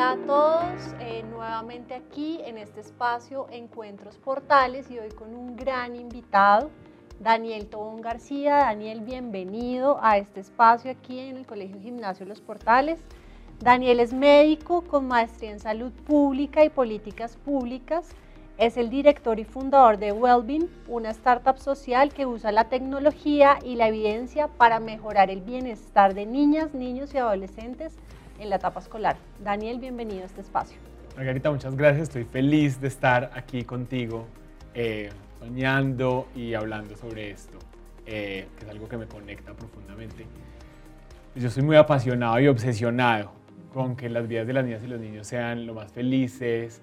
Hola a todos, eh, nuevamente aquí en este espacio Encuentros Portales y hoy con un gran invitado, Daniel Tobón García. Daniel, bienvenido a este espacio aquí en el Colegio Gimnasio Los Portales. Daniel es médico con maestría en salud pública y políticas públicas. Es el director y fundador de Wellbeing, una startup social que usa la tecnología y la evidencia para mejorar el bienestar de niñas, niños y adolescentes en la etapa escolar. Daniel, bienvenido a este espacio. Margarita, muchas gracias. Estoy feliz de estar aquí contigo, eh, soñando y hablando sobre esto, eh, que es algo que me conecta profundamente. Yo soy muy apasionado y obsesionado con que las vidas de las niñas y los niños sean lo más felices,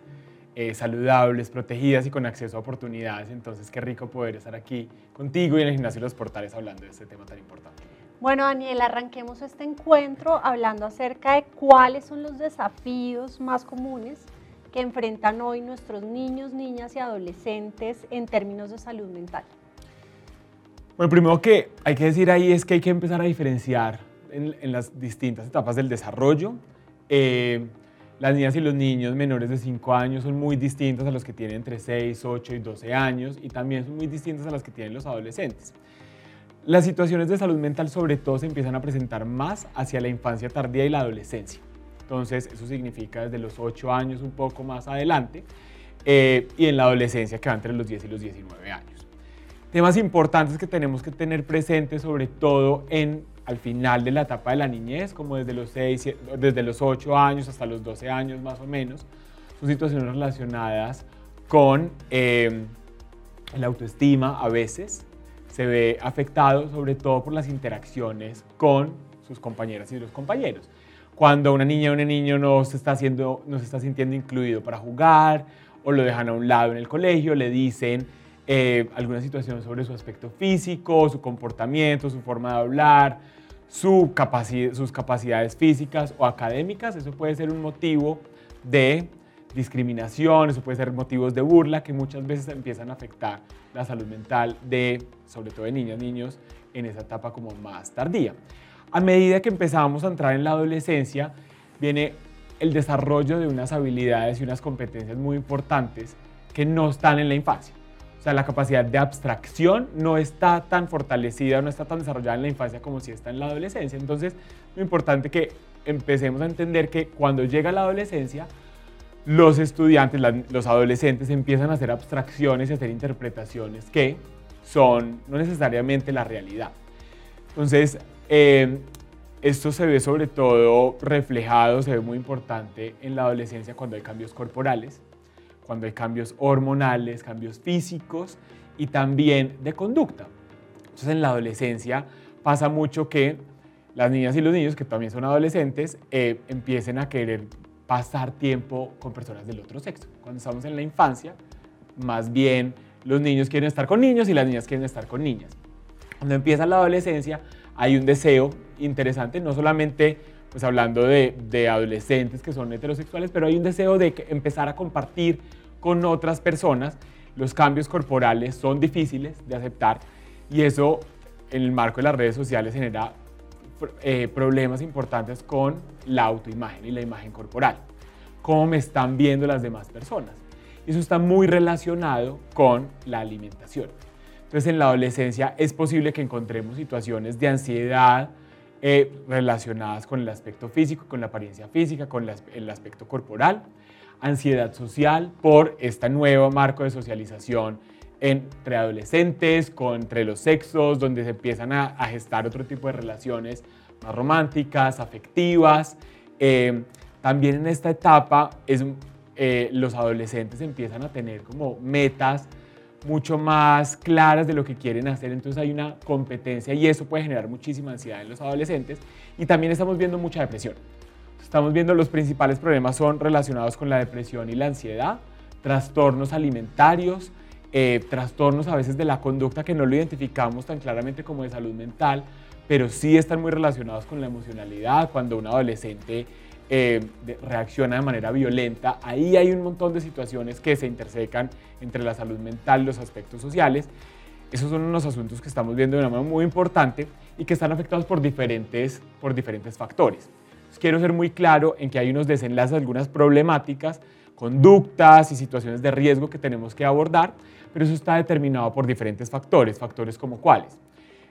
eh, saludables, protegidas y con acceso a oportunidades. Entonces, qué rico poder estar aquí contigo y en el gimnasio de los portales hablando de este tema tan importante. Bueno, Daniel, arranquemos este encuentro hablando acerca de cuáles son los desafíos más comunes que enfrentan hoy nuestros niños, niñas y adolescentes en términos de salud mental. Bueno, primero que hay que decir ahí es que hay que empezar a diferenciar en, las distintas etapas del desarrollo. Eh, las niñas y los niños menores de 5 años son muy distintos a los que tienen entre 6, 8 y 12 años y también son muy distintos a los que tienen los adolescentes. Las situaciones de salud mental sobre todo se empiezan a presentar más hacia la infancia tardía y la adolescencia. Entonces, eso significa desde los 8 años un poco más adelante eh, y en la adolescencia que va entre los 10 y los 19 años. Temas importantes que tenemos que tener presentes sobre todo en al final de la etapa de la niñez, como desde los, 6, desde los 8 años hasta los 12 años más o menos, son situaciones relacionadas con eh, la autoestima a veces, se ve afectado sobre todo por las interacciones con sus compañeras y los compañeros. Cuando una niña o un niño no se, está haciendo, no se está sintiendo incluido para jugar o lo dejan a un lado en el colegio, le dicen eh, alguna situación sobre su aspecto físico, su comportamiento, su forma de hablar, su sus capacidades físicas o académicas. Eso puede ser un motivo de discriminación, eso puede ser motivos de burla que muchas veces empiezan a afectar la salud mental de, sobre todo de niñas, niños, en esa etapa como más tardía. A medida que empezamos a entrar en la adolescencia, viene el desarrollo de unas habilidades y unas competencias muy importantes que no están en la infancia. O sea, la capacidad de abstracción no está tan fortalecida, no está tan desarrollada en la infancia como si está en la adolescencia. Entonces, lo importante que empecemos a entender que cuando llega la adolescencia, los estudiantes, los adolescentes empiezan a hacer abstracciones y a hacer interpretaciones que son no necesariamente la realidad. Entonces, eh, esto se ve sobre todo reflejado, se ve muy importante en la adolescencia cuando hay cambios corporales, cuando hay cambios hormonales, cambios físicos y también de conducta. Entonces en la adolescencia pasa mucho que las niñas y los niños, que también son adolescentes, eh, empiecen a querer pasar tiempo con personas del otro sexo. Cuando estamos en la infancia, más bien los niños quieren estar con niños y las niñas quieren estar con niñas. Cuando empieza la adolescencia, hay un deseo interesante, no solamente pues hablando de, adolescentes que son heterosexuales, pero hay un deseo de empezar a compartir con otras personas. Los cambios corporales son difíciles de aceptar y eso en el marco de las redes sociales genera eh, problemas importantes con la autoimagen y la imagen corporal. Cómo me están viendo las demás personas. Eso está muy relacionado con la alimentación. Entonces en la adolescencia es posible que encontremos situaciones de ansiedad, eh, relacionadas con el aspecto físico, con la apariencia física, con el aspecto corporal, ansiedad social por este nuevo marco de socialización entre adolescentes, con, entre los sexos, donde se empiezan a, gestar otro tipo de relaciones más románticas, afectivas. Eh, también en esta etapa eh, los adolescentes empiezan a tener como metas mucho más claras de lo que quieren hacer, entonces hay una competencia y eso puede generar muchísima ansiedad en los adolescentes y también estamos viendo mucha depresión. Estamos viendo los principales problemas son relacionados con la depresión y la ansiedad, trastornos alimentarios, eh, trastornos a veces de la conducta que no lo identificamos tan claramente como de salud mental, pero sí están muy relacionados con la emocionalidad, cuando un adolescente eh, reacciona de manera violenta. Ahí hay un montón de situaciones que se intersecan entre la salud mental y los aspectos sociales. Esos son unos asuntos que estamos viendo de una manera muy importante y que están afectados por diferentes, por diferentes factores. quiero ser muy claro en que hay unos desenlaces, algunas problemáticas, conductas y situaciones de riesgo que tenemos que abordar, pero eso está determinado por diferentes factores, factores como cuáles,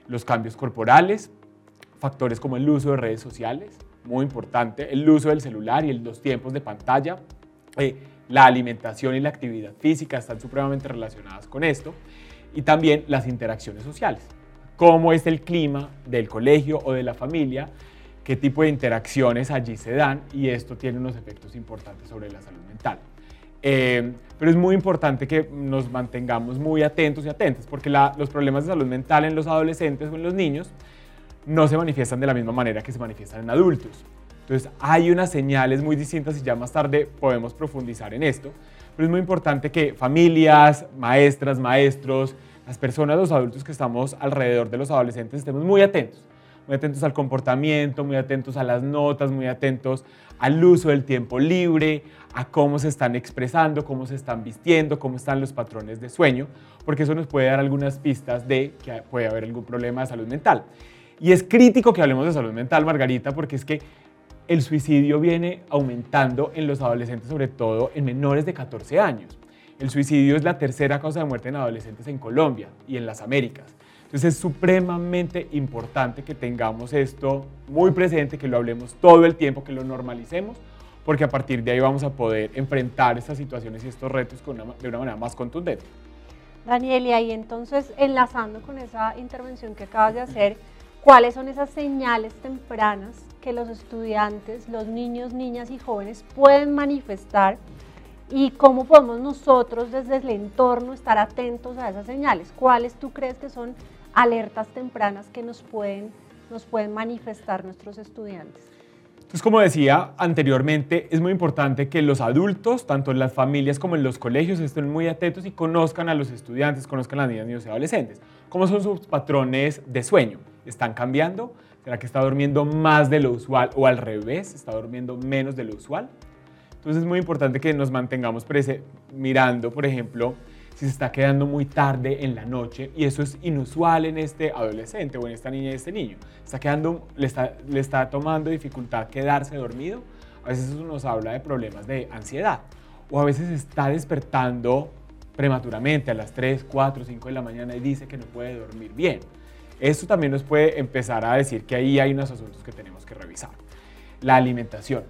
los cambios corporales, factores como el uso de redes sociales, muy importante, el uso del celular y los tiempos de pantalla, eh, la alimentación y la actividad física están supremamente relacionadas con esto, y también las interacciones sociales, cómo es el clima del colegio o de la familia, qué tipo de interacciones allí se dan y esto tiene unos efectos importantes sobre la salud mental. Eh, pero es muy importante que nos mantengamos muy atentos y atentas, porque los problemas de salud mental en los adolescentes o en los niños no se manifiestan de la misma manera que se manifiestan en adultos. Entonces hay unas señales muy distintas y ya más tarde podemos profundizar en esto, pero es muy importante que familias, maestras, maestros, las personas, los adultos que estamos alrededor de los adolescentes estemos muy atentos muy atentos al comportamiento, muy atentos a las notas, muy atentos al uso del tiempo libre, a cómo se están expresando, cómo se están vistiendo, cómo están los patrones de sueño, porque eso nos puede dar algunas pistas de que puede haber algún problema de salud mental. Y es crítico que hablemos de salud mental, Margarita, porque es que el suicidio viene aumentando en los adolescentes, sobre todo en menores de 14 años. El suicidio es la tercera causa de muerte en adolescentes en Colombia y en las Américas. Entonces es supremamente importante que tengamos esto muy presente, que lo hablemos todo el tiempo, que lo normalicemos, porque a partir de ahí vamos a poder enfrentar estas situaciones y estos retos de una manera más contundente. Daniel, y ahí entonces, enlazando con esa intervención que acabas de hacer, ¿cuáles son esas señales tempranas que los estudiantes, los niños, niñas y jóvenes pueden manifestar y cómo podemos nosotros desde el entorno estar atentos a esas señales? ¿Cuáles tú crees que son alertas tempranas que nos pueden, nos pueden manifestar nuestros estudiantes. Entonces, como decía anteriormente, es muy importante que los adultos, tanto en las familias como en los colegios, estén muy atentos y conozcan a los estudiantes, conozcan a las niñas, niños y adolescentes. ¿Cómo son sus patrones de sueño? ¿Están cambiando? ¿Será que está durmiendo más de lo usual o al revés? ¿Está durmiendo menos de lo usual? Entonces es muy importante que nos mantengamos mirando, por ejemplo, si se está quedando muy tarde en la noche, y eso es inusual en este adolescente o en esta niña y este niño, está quedando, le, está, le está tomando dificultad quedarse dormido, a veces eso nos habla de problemas de ansiedad, o a veces está despertando prematuramente a las 3, 4, 5 de la mañana y dice que no puede dormir bien. Esto también nos puede empezar a decir que ahí hay unos asuntos que tenemos que revisar. La alimentación.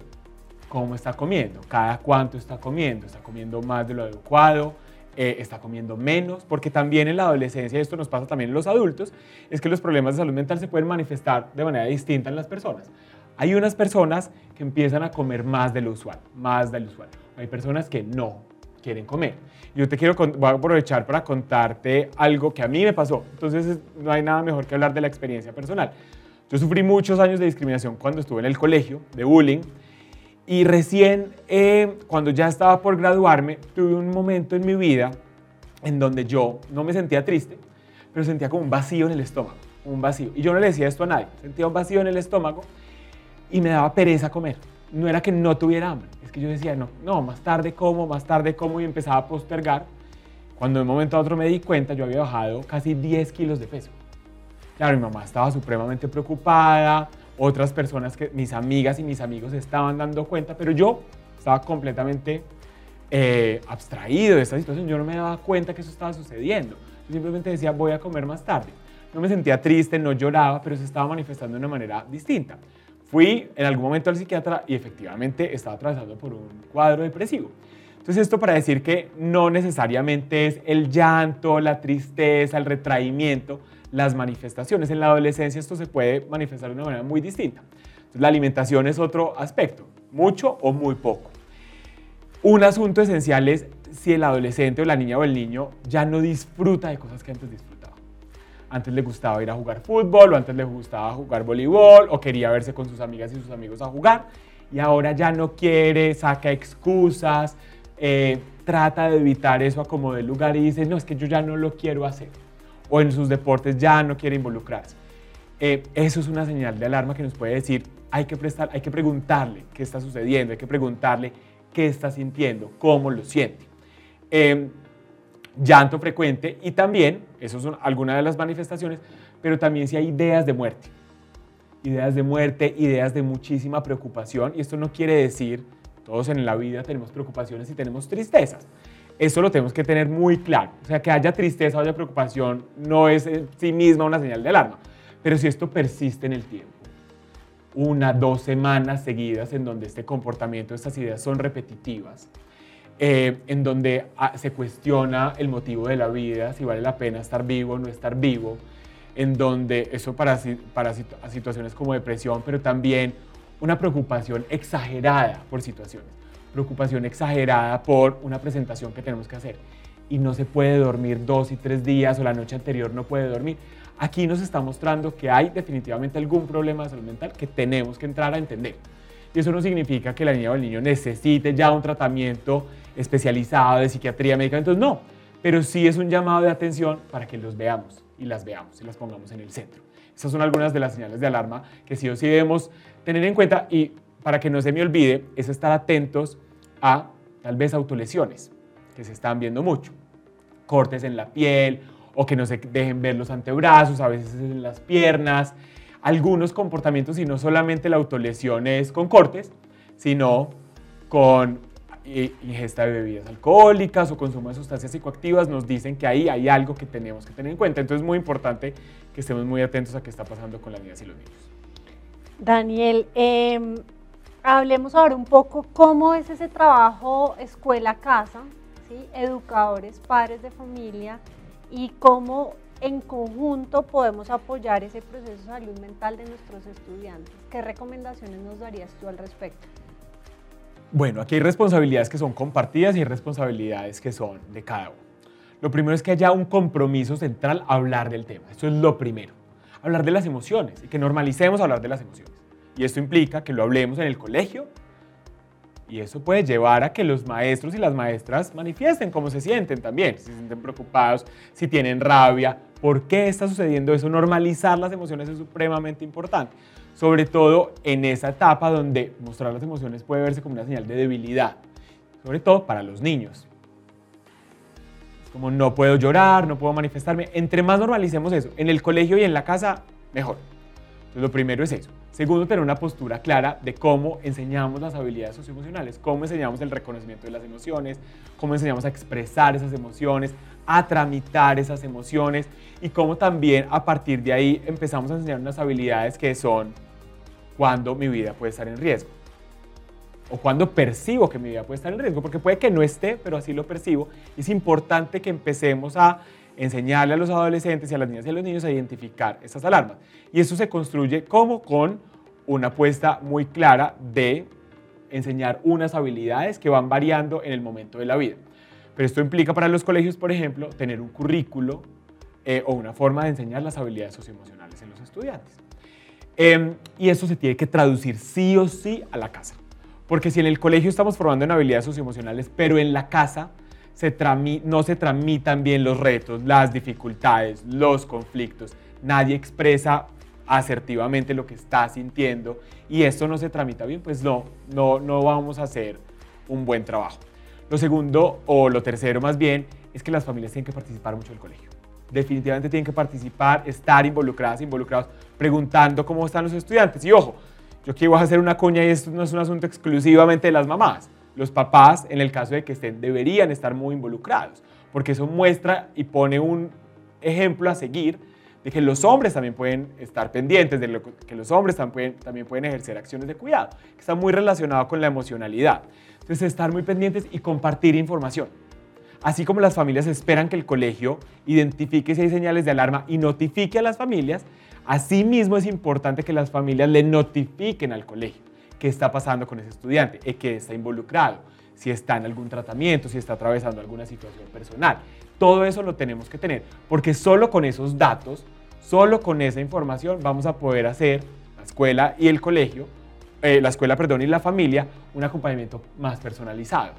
¿Cómo está comiendo? ¿Cada cuánto está comiendo? ¿Está comiendo más de lo adecuado? Eh, está comiendo menos, porque también en la adolescencia, y esto nos pasa también en los adultos, es que los problemas de salud mental se pueden manifestar de manera distinta en las personas. Hay unas personas que empiezan a comer más de lo usual, más de lo usual. Hay personas que no quieren comer. Yo te quiero, aprovechar para contarte algo que a mí me pasó. Entonces no hay nada mejor que hablar de la experiencia personal. Yo sufrí muchos años de discriminación cuando estuve en el colegio, de bullying, y recién, eh, cuando ya estaba por graduarme, tuve un momento en mi vida en donde yo no me sentía triste, pero sentía como un vacío en el estómago, un vacío. Y yo no le decía esto a nadie, sentía un vacío en el estómago y me daba pereza comer. No era que no tuviera hambre, es que yo decía, no, no, más tarde como, más tarde como y empezaba a postergar. Cuando de un momento a otro me di cuenta, yo había bajado casi 10 kilos de peso. Claro, mi mamá estaba supremamente preocupada, otras personas que mis amigas y mis amigos estaban dando cuenta, pero yo estaba completamente eh, abstraído de esta situación. Yo no me daba cuenta que eso estaba sucediendo. Yo simplemente decía, voy a comer más tarde. No me sentía triste, no lloraba, pero se estaba manifestando de una manera distinta. Fui en algún momento al psiquiatra y efectivamente estaba atravesando por un cuadro depresivo. Entonces esto para decir que no necesariamente es el llanto, la tristeza, el retraimiento, las manifestaciones. En la adolescencia esto se puede manifestar de una manera muy distinta. la alimentación es otro aspecto, mucho o muy poco. Un asunto esencial es si el adolescente o la niña o el niño ya no disfruta de cosas que antes disfrutaba. Antes le gustaba ir a jugar fútbol o antes le gustaba jugar voleibol o quería verse con sus amigas y sus amigos a jugar y ahora ya no quiere, saca excusas, eh, trata de evitar eso a como de lugar y dice, no, es que yo ya no lo quiero hacer o en sus deportes ya no quiere involucrarse. Eh, eso es una señal de alarma que nos puede decir, hay que, prestar, hay que preguntarle qué está sucediendo, hay que preguntarle qué está sintiendo, cómo lo siente. Eh, llanto frecuente y también, eso son algunas de las manifestaciones, pero también si hay ideas de muerte. ideas de muerte, ideas de muchísima preocupación. Y esto no quiere decir, todos en la vida tenemos preocupaciones y tenemos tristezas. Eso lo tenemos que tener muy claro. O sea, que haya tristeza o haya preocupación no es en sí misma una señal de alarma. Pero si esto persiste en el tiempo, una, dos semanas seguidas en donde este comportamiento, estas ideas son repetitivas, eh, en donde ah, se cuestiona el motivo de la vida, si vale la pena estar vivo o no estar vivo, en donde eso para, para situaciones como depresión, pero también una preocupación exagerada por situaciones, preocupación exagerada por una presentación que tenemos que hacer y no se puede dormir dos y tres días o la noche anterior no puede dormir. Aquí nos está mostrando que hay definitivamente algún problema de salud mental que tenemos que entrar a entender. Y eso no significa que la niña o el niño necesite ya un tratamiento especializado de psiquiatría, medicamentos, no. Pero sí es un llamado de atención para que los veamos y las veamos y las pongamos en el centro. Esas son algunas de las señales de alarma que sí o sí debemos tener en cuenta y para que no se me olvide es estar atentos a tal vez autolesiones que se están viendo mucho. Cortes en la piel o que no se dejen ver los antebrazos, a veces en las piernas. Algunos comportamientos, y no solamente la autolesión es con cortes, sino con ingesta de bebidas alcohólicas o consumo de sustancias psicoactivas, nos dicen que ahí hay algo que tenemos que tener en cuenta. Entonces es muy importante que estemos muy atentos a qué está pasando con las niñas y los niños. Daniel, em, hablemos ahora un poco cómo es ese trabajo escuela-casa, educadores, padres de familia, y cómo en conjunto podemos apoyar ese proceso de salud mental de nuestros estudiantes. ¿Qué recomendaciones nos darías tú al respecto? Bueno, aquí hay responsabilidades que son compartidas y hay responsabilidades que son de cada uno. Lo primero es que haya un compromiso central a hablar del tema. Eso es lo primero. Hablar de las emociones y que normalicemos hablar de las emociones. Y esto implica que lo hablemos en el colegio, y eso puede llevar a que los maestros y las maestras manifiesten cómo se sienten también, si se sienten preocupados, si tienen rabia, por qué está sucediendo eso. Normalizar las emociones es supremamente importante, sobre todo en esa etapa donde mostrar las emociones puede verse como una señal de debilidad, sobre todo para los niños. Es como no puedo llorar, no puedo manifestarme. Entre más normalicemos eso, en el colegio y en la casa, mejor. Entonces, lo primero es eso. Segundo, tener una postura clara de cómo enseñamos las habilidades socioemocionales, cómo enseñamos el reconocimiento de las emociones, cómo enseñamos a expresar esas emociones, a tramitar esas emociones y cómo también a partir de ahí empezamos a enseñar unas habilidades que son cuando mi vida puede estar en riesgo o cuando percibo que mi vida puede estar en riesgo, porque puede que no esté, pero así lo percibo. Es importante que empecemos a enseñarle a los adolescentes y a las niñas y a los niños a identificar esas alarmas. Y eso se construye como con una apuesta muy clara de enseñar unas habilidades que van variando en el momento de la vida. Pero esto implica para los colegios, por ejemplo, tener un currículo eh, o una forma de enseñar las habilidades socioemocionales en los estudiantes. Em, y eso se tiene que traducir sí o sí a la casa. Porque si en el colegio estamos formando en habilidades socioemocionales, pero en la casa no se tramitan bien los retos, las dificultades, los conflictos. Nadie expresa asertivamente lo que está sintiendo y esto no se tramita bien, pues no, no, no vamos a hacer un buen trabajo. Lo segundo, o lo tercero más bien, es que las familias tienen que participar mucho del colegio. Definitivamente tienen que participar, estar involucradas, involucrados, preguntando cómo están los estudiantes. Y ojo, yo quiero hacer una cuña y esto no es un asunto exclusivamente de las mamás los papás, en el caso de que estén, deberían estar muy involucrados, porque eso muestra y pone un ejemplo a seguir de que los hombres también pueden estar pendientes, de que los hombres también, también pueden ejercer acciones de cuidado, que está muy relacionado con la emocionalidad. Entonces, estar muy pendientes y compartir información. Así como las familias esperan que el colegio identifique si hay señales de alarma y notifique a las familias, asimismo es importante que las familias le notifiquen al colegio qué está pasando con ese estudiante, qué está involucrado, si está en algún tratamiento, si está atravesando alguna situación personal. Todo eso lo tenemos que tener, porque solo con esos datos, solo con esa información vamos a poder hacer la escuela y el colegio, eh, la escuela, perdón, y la familia, un acompañamiento más personalizado,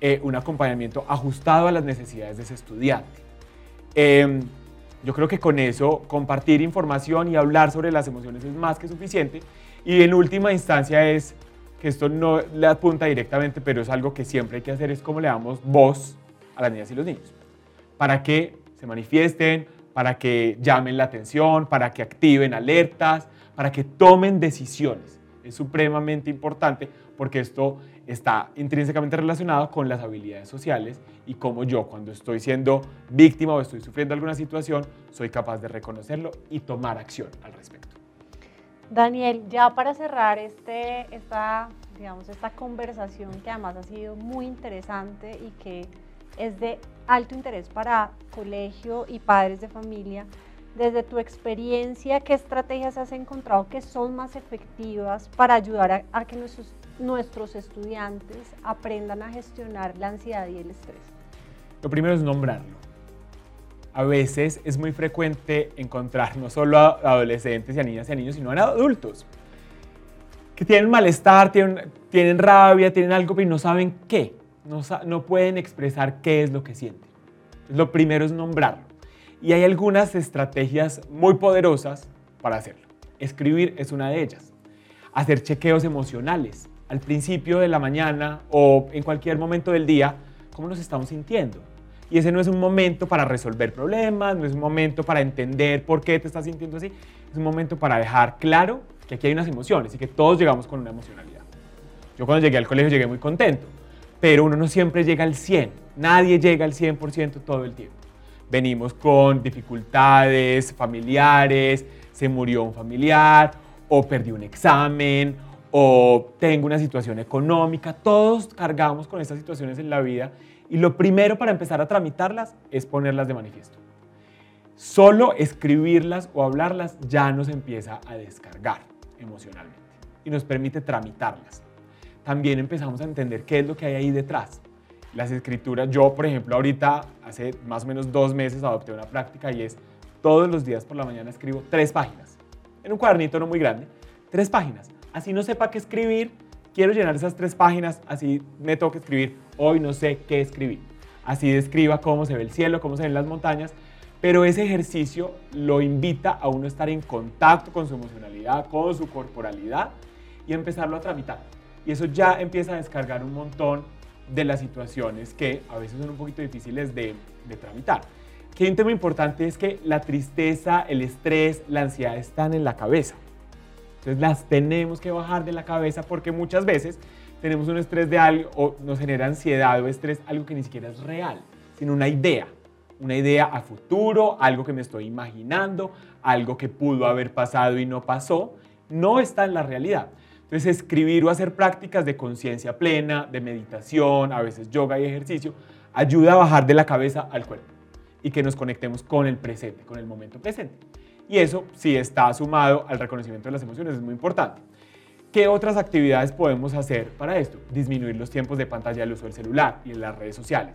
eh, un acompañamiento ajustado a las necesidades de ese estudiante. Em, yo creo que con eso compartir información y hablar sobre las emociones es más que suficiente y en última instancia es, que esto no le apunta directamente, pero es algo que siempre hay que hacer, es cómo le damos voz a las niñas y los niños, para que se manifiesten, para que llamen la atención, para que activen alertas, para que tomen decisiones. Es supremamente importante porque esto está intrínsecamente relacionado con las habilidades sociales y cómo yo cuando estoy siendo víctima o estoy sufriendo alguna situación soy capaz de reconocerlo y tomar acción al respecto. Daniel, ya para cerrar este, esta, digamos, esta conversación que además ha sido muy interesante y que es de alto interés para colegio y padres de familia, desde tu experiencia, ¿qué estrategias has encontrado que son más efectivas para ayudar a, que nuestros, nuestros estudiantes aprendan a gestionar la ansiedad y el estrés? Lo primero es nombrarlo. A veces es muy frecuente encontrar no solo a adolescentes y a niñas y a niños, sino a adultos que tienen malestar, tienen, rabia, tienen algo, pero no saben qué. No, no pueden expresar qué es lo que sienten. Lo primero es nombrarlo. Y hay algunas estrategias muy poderosas para hacerlo. Escribir es una de ellas. Hacer chequeos emocionales al principio de la mañana o en cualquier momento del día, cómo nos estamos sintiendo. Y ese no es un momento para resolver problemas, no es un momento para entender por qué te estás sintiendo así, es un momento para dejar claro que aquí hay unas emociones y que todos llegamos con una emocionalidad. Yo cuando llegué al colegio llegué muy contento, pero uno no siempre llega al 100, nadie llega al 100% todo el tiempo venimos con dificultades familiares, se murió un familiar o perdí un examen o tengo una situación económica. Todos cargamos con estas situaciones en la vida y lo primero para empezar a tramitarlas es ponerlas de manifiesto. Solo escribirlas o hablarlas ya nos empieza a descargar emocionalmente y nos permite tramitarlas. También empezamos a entender qué es lo que hay ahí detrás las escrituras. Yo, por ejemplo, ahorita, hace más o menos dos meses, adopté una práctica y es todos los días por la mañana escribo tres páginas. En un cuadernito no muy grande, tres páginas. Así no sepa qué escribir, quiero llenar esas tres páginas, así me toca escribir. Hoy no sé qué escribir. Así describa cómo se ve el cielo, cómo se ven las montañas, pero ese ejercicio lo invita a uno a estar en contacto con su emocionalidad, con su corporalidad y empezarlo a tramitar. Y eso ya empieza a descargar un montón de las situaciones que a veces son un poquito difíciles de, tramitar. Que un tema importante es que la tristeza, el estrés, la ansiedad están en la cabeza. Entonces las tenemos que bajar de la cabeza porque muchas veces tenemos un estrés de algo o nos genera ansiedad o estrés, algo que ni siquiera es real, sino una idea. Una idea a futuro, algo que me estoy imaginando, algo que pudo haber pasado y no pasó, no está en la realidad. Entonces, escribir o hacer prácticas de conciencia plena, de meditación, a veces yoga y ejercicio, ayuda a bajar de la cabeza al cuerpo y que nos conectemos con el presente, con el momento presente. Y eso, si está sumado al reconocimiento de las emociones, es muy importante. ¿Qué otras actividades podemos hacer para esto? Disminuir los tiempos de pantalla del uso del celular y de las redes sociales.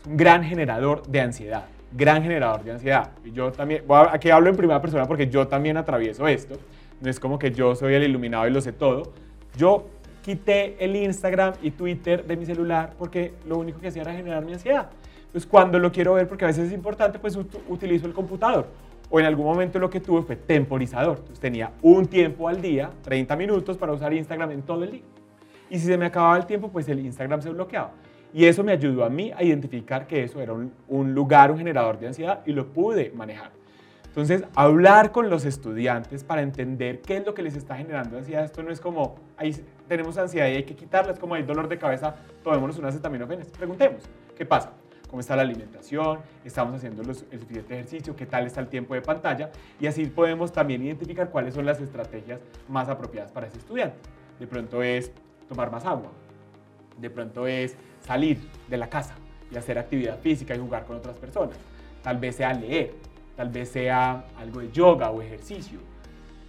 Es un gran generador de ansiedad, gran generador de ansiedad. Y yo también, aquí hablo en primera persona porque yo también atravieso esto no es como que yo soy el iluminado y lo sé todo. Yo quité el Instagram y Twitter de mi celular porque lo único que hacía era generar mi ansiedad. Entonces cuando lo quiero ver, porque a veces es importante, pues utilizo el computador. O en algún momento lo que tuve fue temporizador. Entonces tenía un tiempo al día, 30 minutos para usar Instagram en todo el día. Y si se me acababa el tiempo, pues el Instagram se bloqueaba. Y eso me ayudó a mí a identificar que eso era un, un lugar, un generador de ansiedad y lo pude manejar. Entonces, hablar con los estudiantes para entender qué es lo que les está generando ansiedad. Esto no es como, ahí tenemos ansiedad y hay que quitarla, es como hay dolor de cabeza, tomémonos unas acetaminofenes. Preguntemos, ¿qué pasa? ¿Cómo está la alimentación? ¿Estamos haciendo el suficiente ejercicio? ¿Qué tal está el tiempo de pantalla? Y así podemos también identificar cuáles son las estrategias más apropiadas para ese estudiante. De pronto es tomar más agua. De pronto es salir de la casa y hacer actividad física y jugar con otras personas. Tal vez sea leer tal vez sea algo de yoga o ejercicio.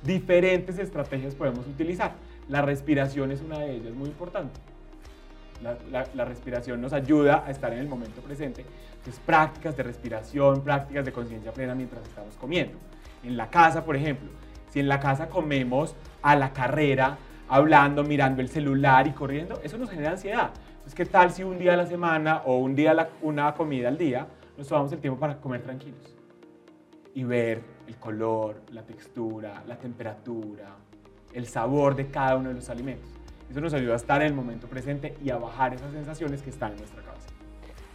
Diferentes estrategias podemos utilizar. La respiración es una de ellas muy importante. La, respiración nos ayuda a estar en el momento presente. Entonces, prácticas de respiración, prácticas de conciencia plena mientras estamos comiendo. En la casa, por ejemplo, si en la casa comemos a la carrera, hablando, mirando el celular y corriendo, eso nos genera ansiedad. Entonces, ¿qué tal si un día a la semana o un día una comida al día nos tomamos el tiempo para comer tranquilos? y ver el color, la textura, la temperatura, el sabor de cada uno de los alimentos. Eso nos ayuda a estar en el momento presente y a bajar esas sensaciones que están en nuestra cabeza.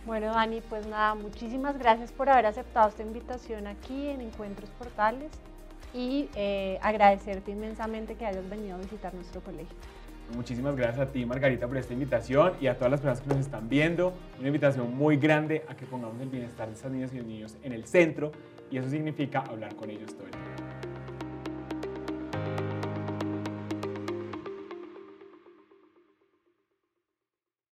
Bueno, Dani, pues nada, muchísimas gracias por haber aceptado esta invitación aquí en Encuentros Portales. y eh, agradecerte inmensamente que hayas venido a visitar nuestro colegio. Muchísimas gracias a ti, Margarita, por esta invitación y a todas las personas que nos están viendo. Una invitación muy grande a que pongamos el bienestar de estas niñas y los niños en el centro y eso significa hablar con ellos todo el tiempo.